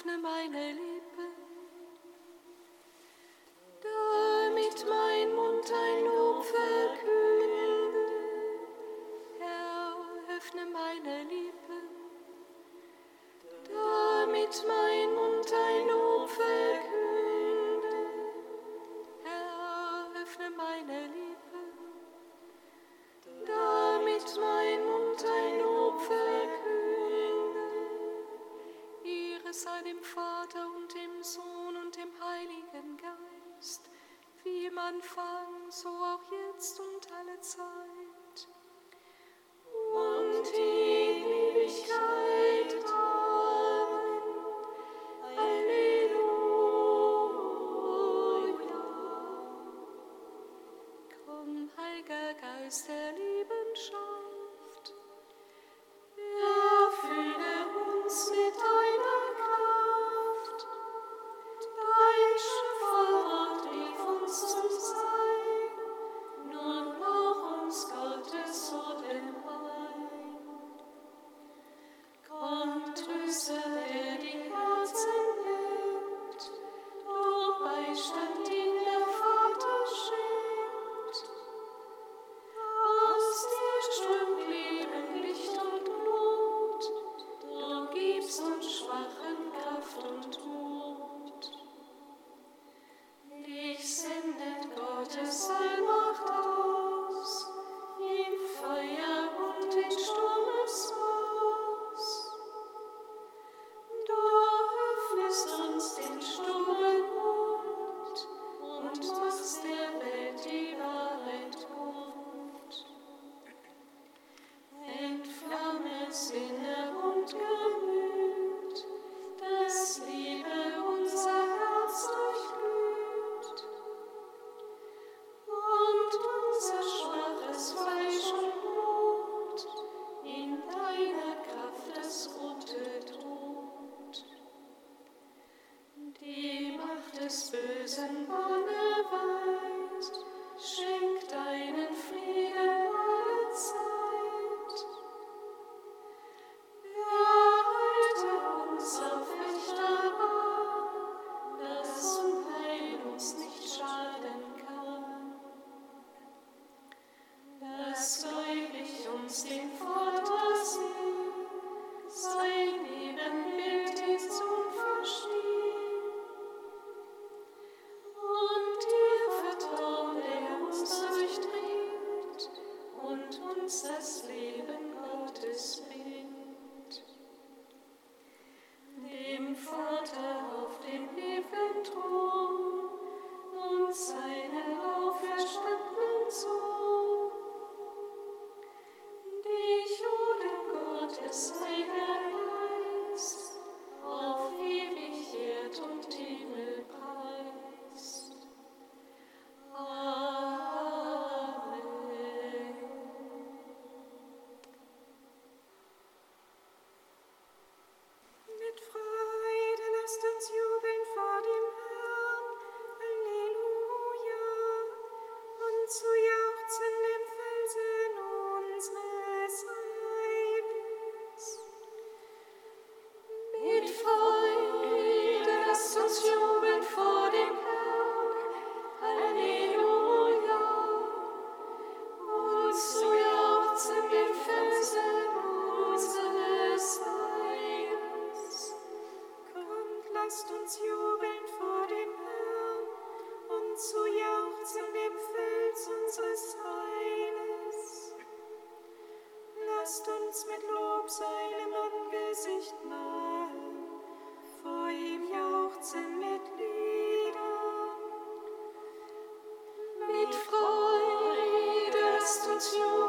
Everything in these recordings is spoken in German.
öffne meine Christ, mit Liedern. Mit Freude lasst uns jubeln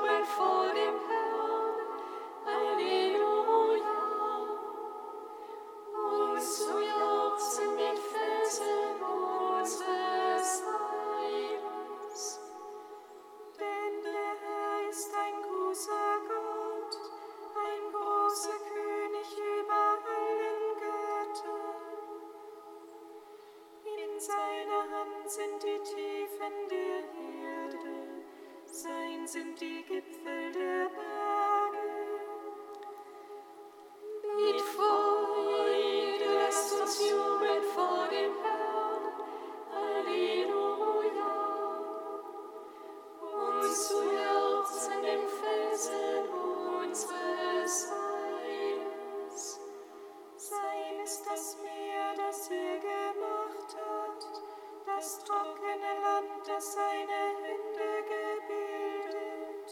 das trockene Land, das seine Hände gebildet.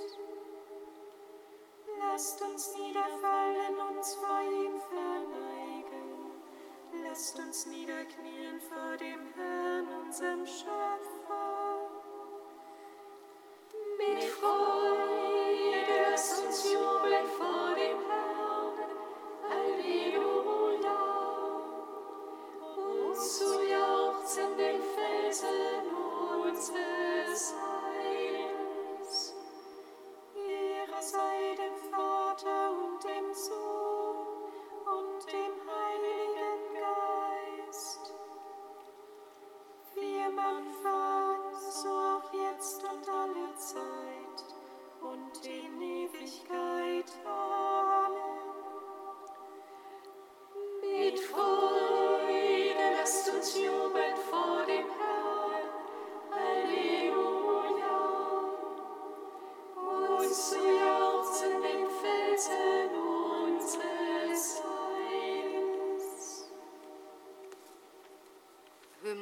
Lasst uns niederfallen, uns vor ihm verneigen. Lasst uns niederknien vor dem Herrn, unserem Schöpfer. Mit Freude.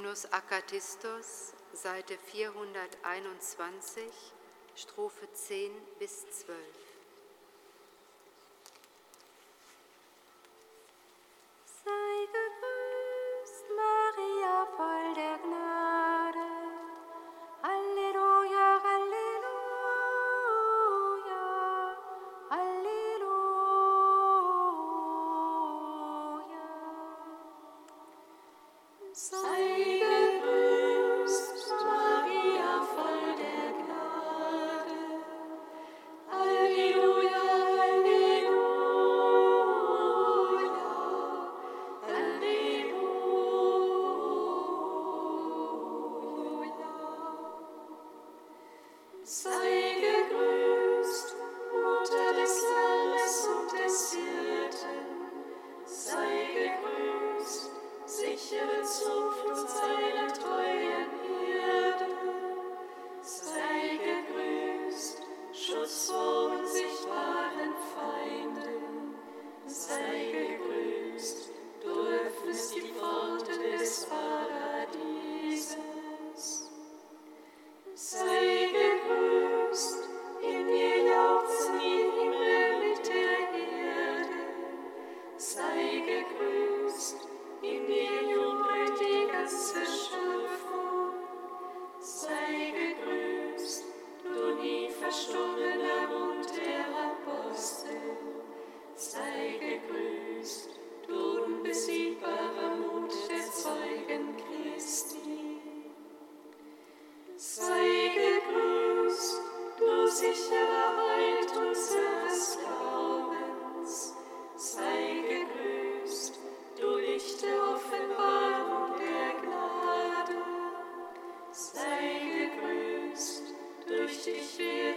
Augustinus Akatistus, Seite 421, Strophe 10 bis 12. You're so.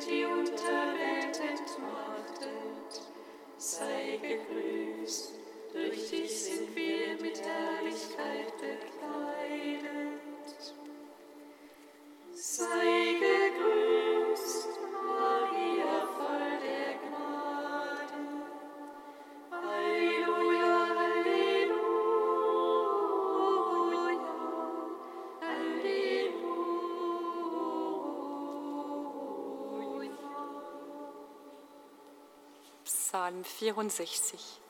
die Unterwelt entmachtet, sei gegrüßt. Durch dich sind wir mit Herrlichkeit bekleidet. Sei Psalm 64.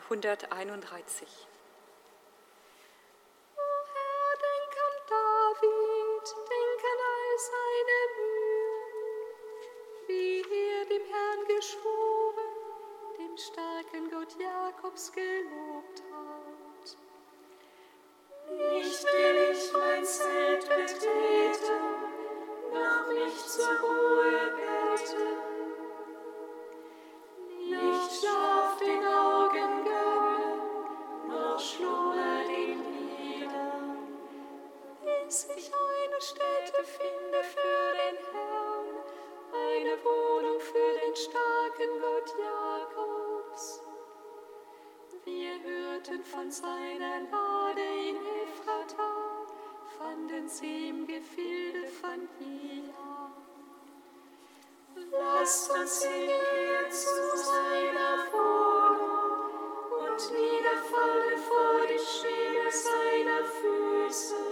131. bis ich eine Stätte finde für den Herrn, eine Wohnung für den starken Gott Jakobs. Wir hörten von seiner Lade in Ephrata, fanden sie im Gefilde von Ia. Lasst uns hingehen zu seiner Wohnung und niederfallen vor die Schiene seiner Füße.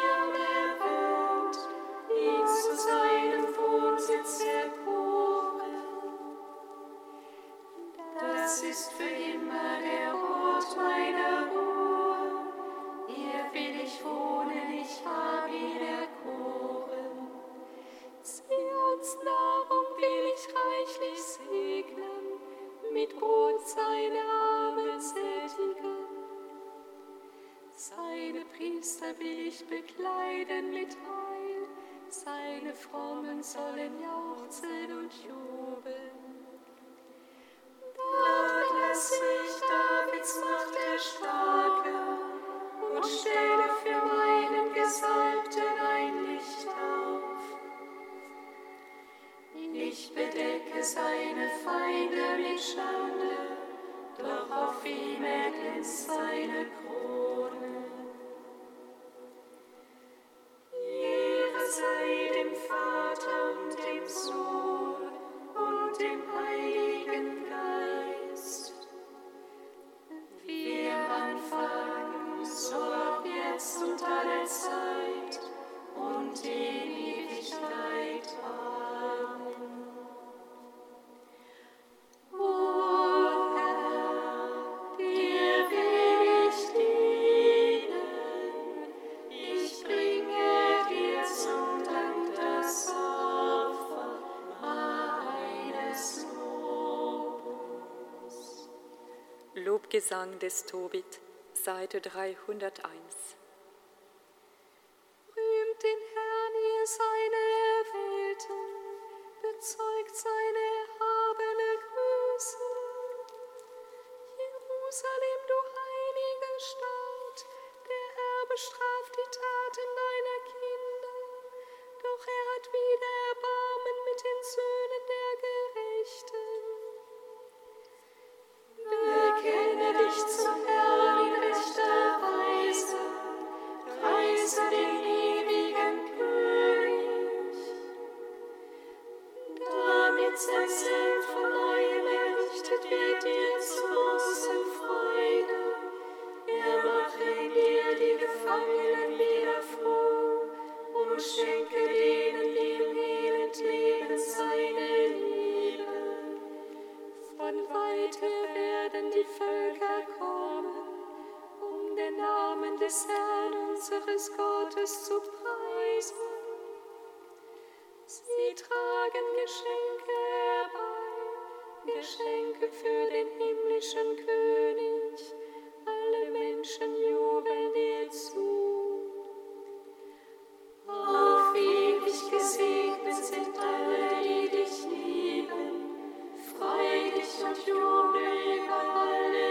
mit ein, seine Frommen sollen jauchzen und jubeln. Dort lässt sich Davids Macht erstarke und stelle für meinen Gesalbten ein Licht auf. Ich bedecke seine Feinde mit Schande, doch auf ihm erglänzt seine Krone. sei dem Vater. Lobgesang des Tobit, Seite 301. unseres Gottes zu preisen. Sie tragen Geschenke herbei, Geschenke für den himmlischen König. Alle Menschen jubeln dir zu. Auf ewig gesegnet sind alle, die dich lieben. Freu dich und jubel über alle.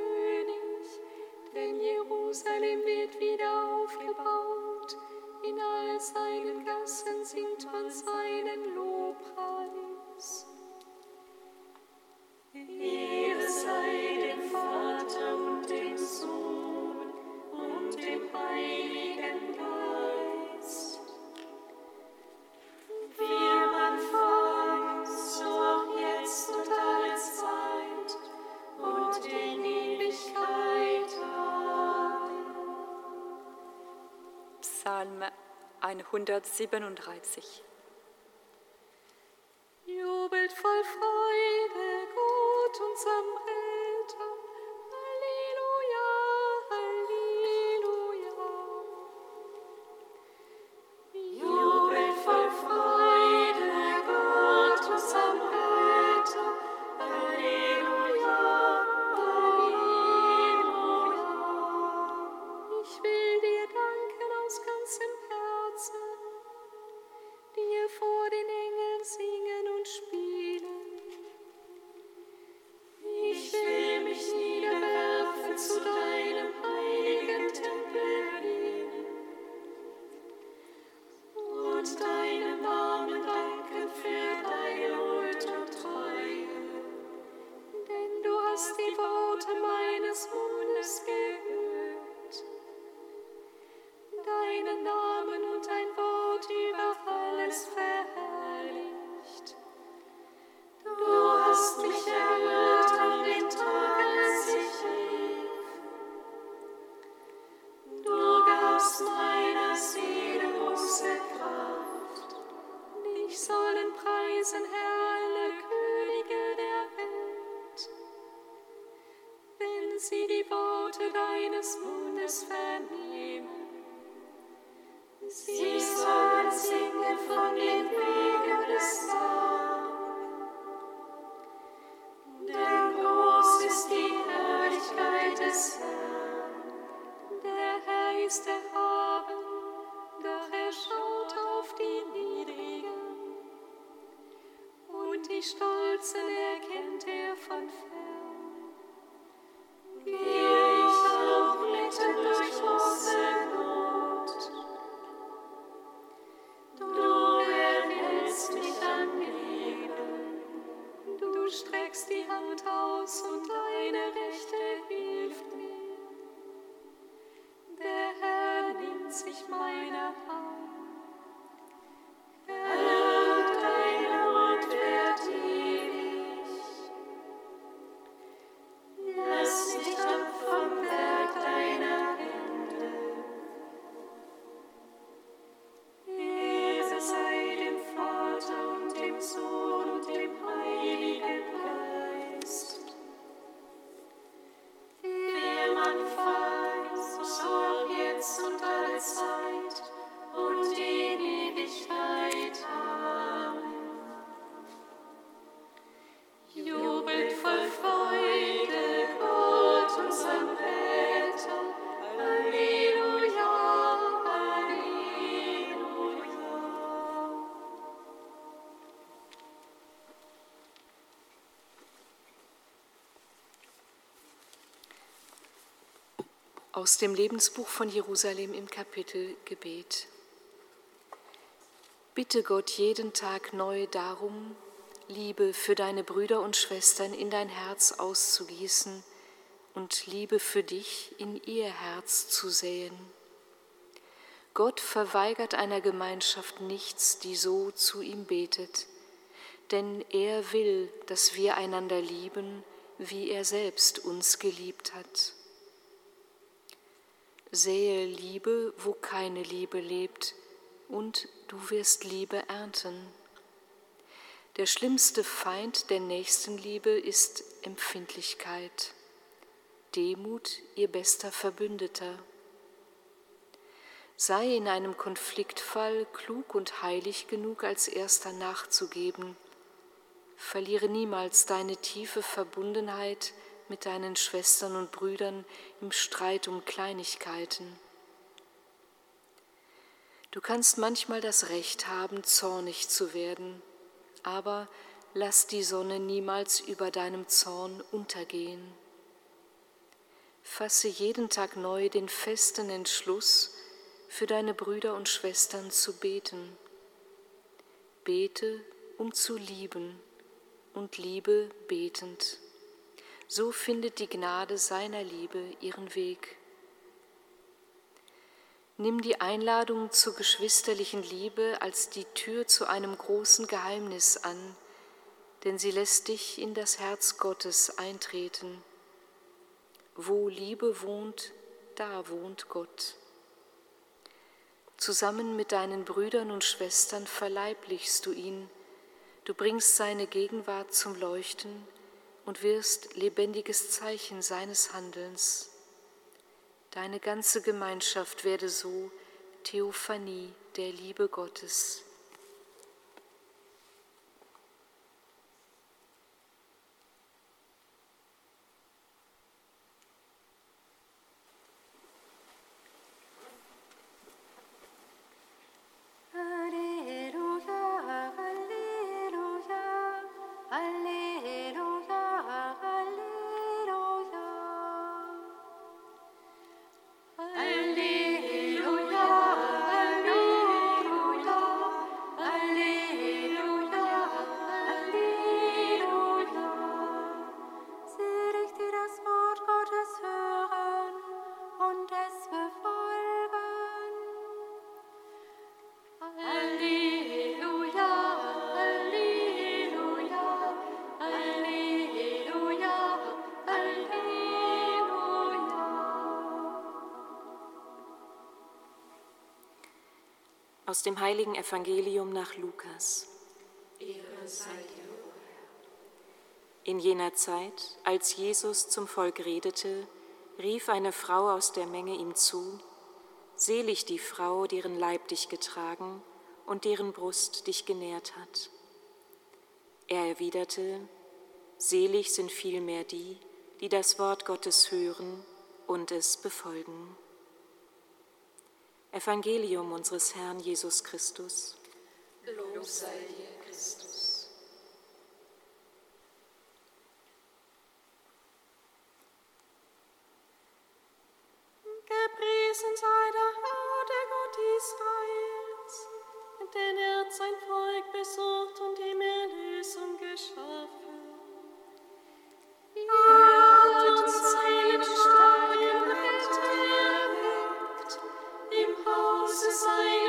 denn Jerusalem wird wieder aufgebaut, in all seinen Gassen sind 137. die Stolzen erkennt er von fern. Jubelt voll Freude, Gott, unserem Retter. Halleluja, Halleluja. Aus dem Lebensbuch von Jerusalem im Kapitel Gebet. Bitte Gott jeden Tag neu darum, Liebe für deine Brüder und Schwestern in dein Herz auszugießen und Liebe für dich in ihr Herz zu säen. Gott verweigert einer Gemeinschaft nichts, die so zu ihm betet, denn er will, dass wir einander lieben, wie er selbst uns geliebt hat. Sähe Liebe, wo keine Liebe lebt, und du wirst Liebe ernten. Der schlimmste Feind der Nächstenliebe ist Empfindlichkeit, Demut ihr bester Verbündeter. Sei in einem Konfliktfall klug und heilig genug, als erster nachzugeben. Verliere niemals deine tiefe Verbundenheit mit deinen Schwestern und Brüdern im Streit um Kleinigkeiten. Du kannst manchmal das Recht haben, zornig zu werden, aber lass die Sonne niemals über deinem Zorn untergehen. Fasse jeden Tag neu den festen Entschluss, für deine Brüder und Schwestern zu beten. Bete, um zu lieben und liebe betend. So findet die Gnade seiner Liebe ihren Weg. Nimm die Einladung zur geschwisterlichen Liebe als die Tür zu einem großen Geheimnis an, denn sie lässt dich in das Herz Gottes eintreten. Wo Liebe wohnt, da wohnt Gott. Zusammen mit deinen Brüdern und Schwestern verleiblichst du ihn, du bringst seine Gegenwart zum Leuchten und wirst lebendiges Zeichen seines Handelns. Deine ganze Gemeinschaft werde so Theophanie der Liebe Gottes. Aus dem heiligen Evangelium nach Lukas. In jener Zeit, als Jesus zum Volk redete, rief eine Frau aus der Menge ihm zu, Selig die Frau, deren Leib dich getragen und deren Brust dich genährt hat. Er erwiderte, Selig sind vielmehr die, die das Wort Gottes hören und es befolgen. Evangelium unseres Herrn Jesus Christus. Lob sei dir, Christus. Gepriesen sei der Herr, der Gott Israels, denn er hat sein Volk besucht und ihm Erlösung geschaffen. Ja. sign.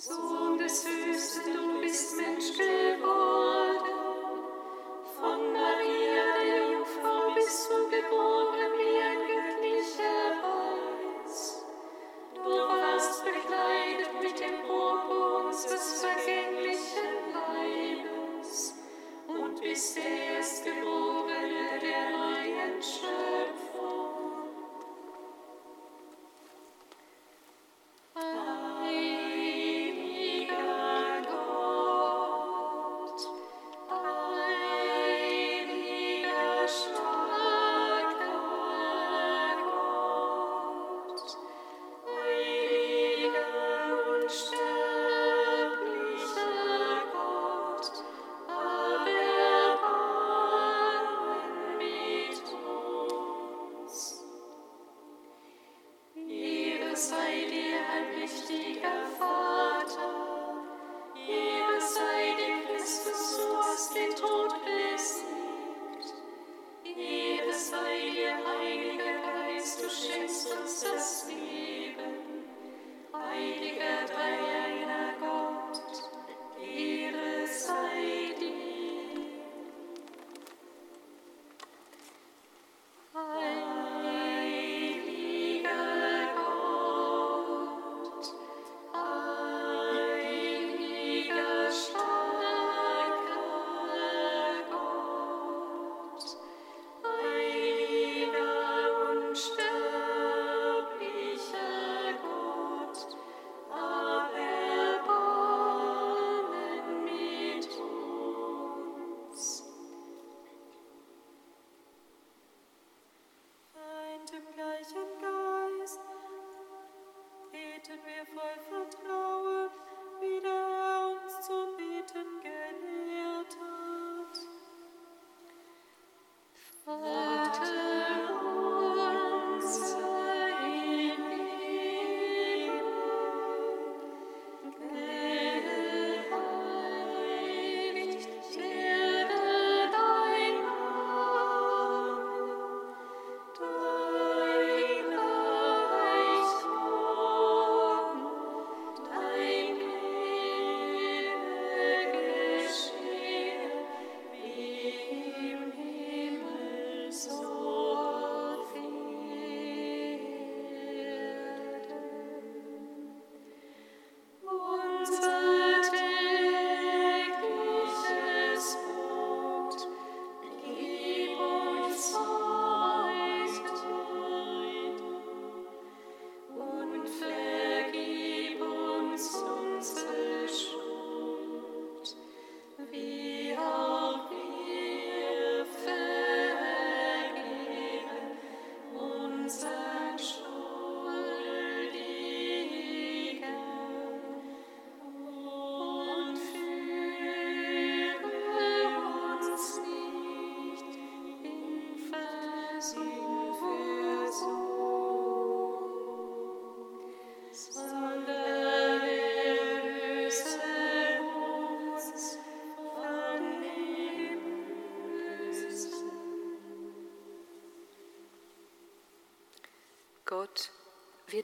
Sohn des Höchsten, du bist Mensch geworden.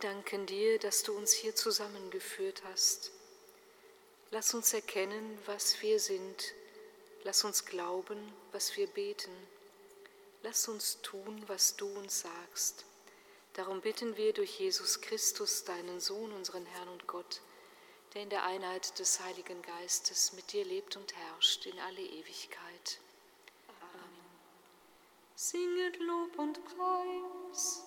Danken dir, dass du uns hier zusammengeführt hast. Lass uns erkennen, was wir sind. Lass uns glauben, was wir beten. Lass uns tun, was du uns sagst. Darum bitten wir durch Jesus Christus, deinen Sohn, unseren Herrn und Gott, der in der Einheit des Heiligen Geistes mit dir lebt und herrscht in alle Ewigkeit. Amen. Singet Lob und Preis.